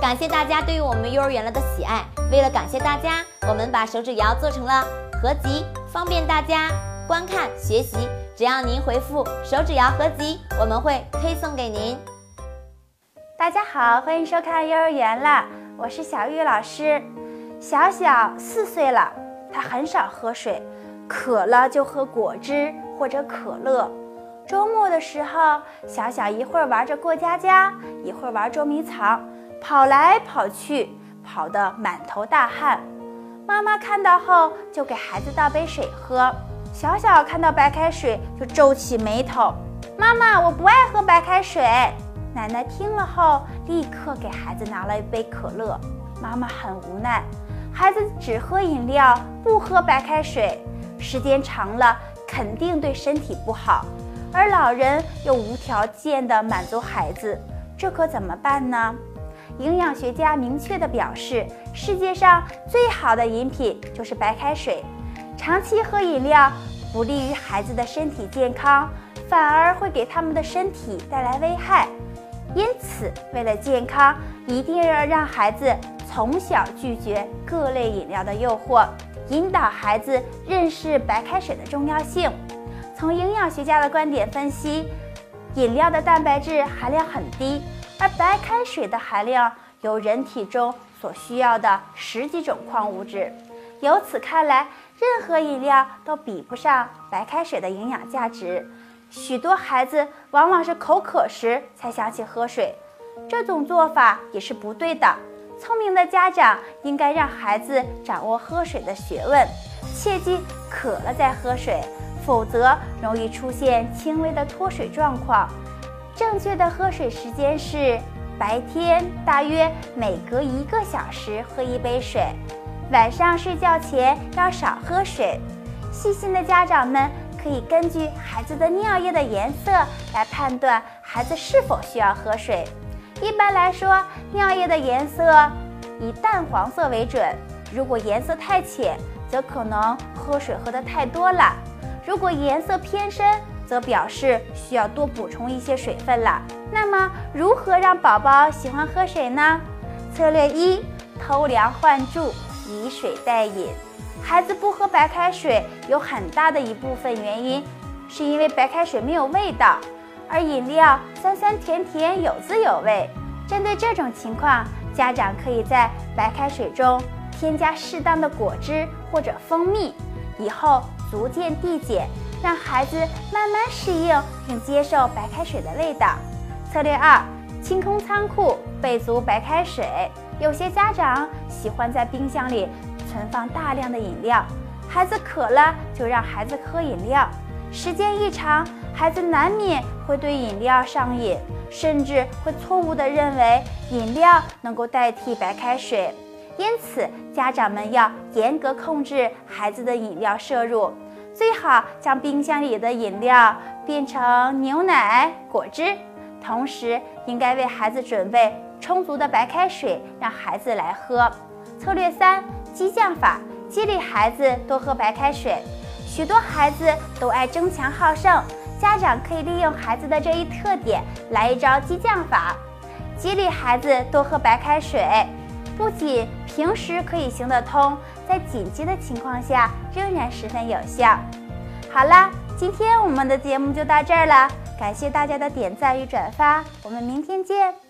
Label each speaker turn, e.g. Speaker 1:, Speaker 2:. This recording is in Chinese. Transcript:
Speaker 1: 感谢大家对于我们幼儿园了的喜爱。为了感谢大家，我们把手指谣做成了合集，方便大家观看学习。只要您回复“手指谣合集”，我们会推送给您。
Speaker 2: 大家好，欢迎收看幼儿园啦！我是小玉老师。小小四岁了，他很少喝水，渴了就喝果汁或者可乐。周末的时候，小小一会儿玩着过家家，一会儿玩捉迷藏，跑来跑去，跑得满头大汗。妈妈看到后就给孩子倒杯水喝。小小看到白开水就皱起眉头：“妈妈，我不爱喝白开水。”奶奶听了后立刻给孩子拿了一杯可乐。妈妈很无奈。孩子只喝饮料，不喝白开水，时间长了肯定对身体不好。而老人又无条件的满足孩子，这可怎么办呢？营养学家明确地表示，世界上最好的饮品就是白开水。长期喝饮料不利于孩子的身体健康，反而会给他们的身体带来危害。因此，为了健康，一定要让孩子。从小拒绝各类饮料的诱惑，引导孩子认识白开水的重要性。从营养学家的观点分析，饮料的蛋白质含量很低，而白开水的含量有人体中所需要的十几种矿物质。由此看来，任何饮料都比不上白开水的营养价值。许多孩子往往是口渴时才想起喝水，这种做法也是不对的。聪明的家长应该让孩子掌握喝水的学问，切记渴了再喝水，否则容易出现轻微的脱水状况。正确的喝水时间是白天大约每隔一个小时喝一杯水，晚上睡觉前要少喝水。细心的家长们可以根据孩子的尿液的颜色来判断孩子是否需要喝水。一般来说，尿液的颜色以淡黄色为准。如果颜色太浅，则可能喝水喝得太多了；如果颜色偏深，则表示需要多补充一些水分了。那么，如何让宝宝喜欢喝水呢？策略一：偷梁换柱，以水代饮。孩子不喝白开水，有很大的一部分原因是因为白开水没有味道。而饮料酸酸甜甜，有滋有味。针对这种情况，家长可以在白开水中添加适当的果汁或者蜂蜜，以后逐渐递减，让孩子慢慢适应并接受白开水的味道。策略二：清空仓库，备足白开水。有些家长喜欢在冰箱里存放大量的饮料，孩子渴了就让孩子喝饮料，时间一长。孩子难免会对饮料上瘾，甚至会错误地认为饮料能够代替白开水。因此，家长们要严格控制孩子的饮料摄入，最好将冰箱里的饮料变成牛奶、果汁，同时应该为孩子准备充足的白开水，让孩子来喝。策略三：激将法，激励孩子多喝白开水。许多孩子都爱争强好胜。家长可以利用孩子的这一特点，来一招激将法，激励孩子多喝白开水。不仅平时可以行得通，在紧急的情况下仍然十分有效。好了，今天我们的节目就到这儿了，感谢大家的点赞与转发，我们明天见。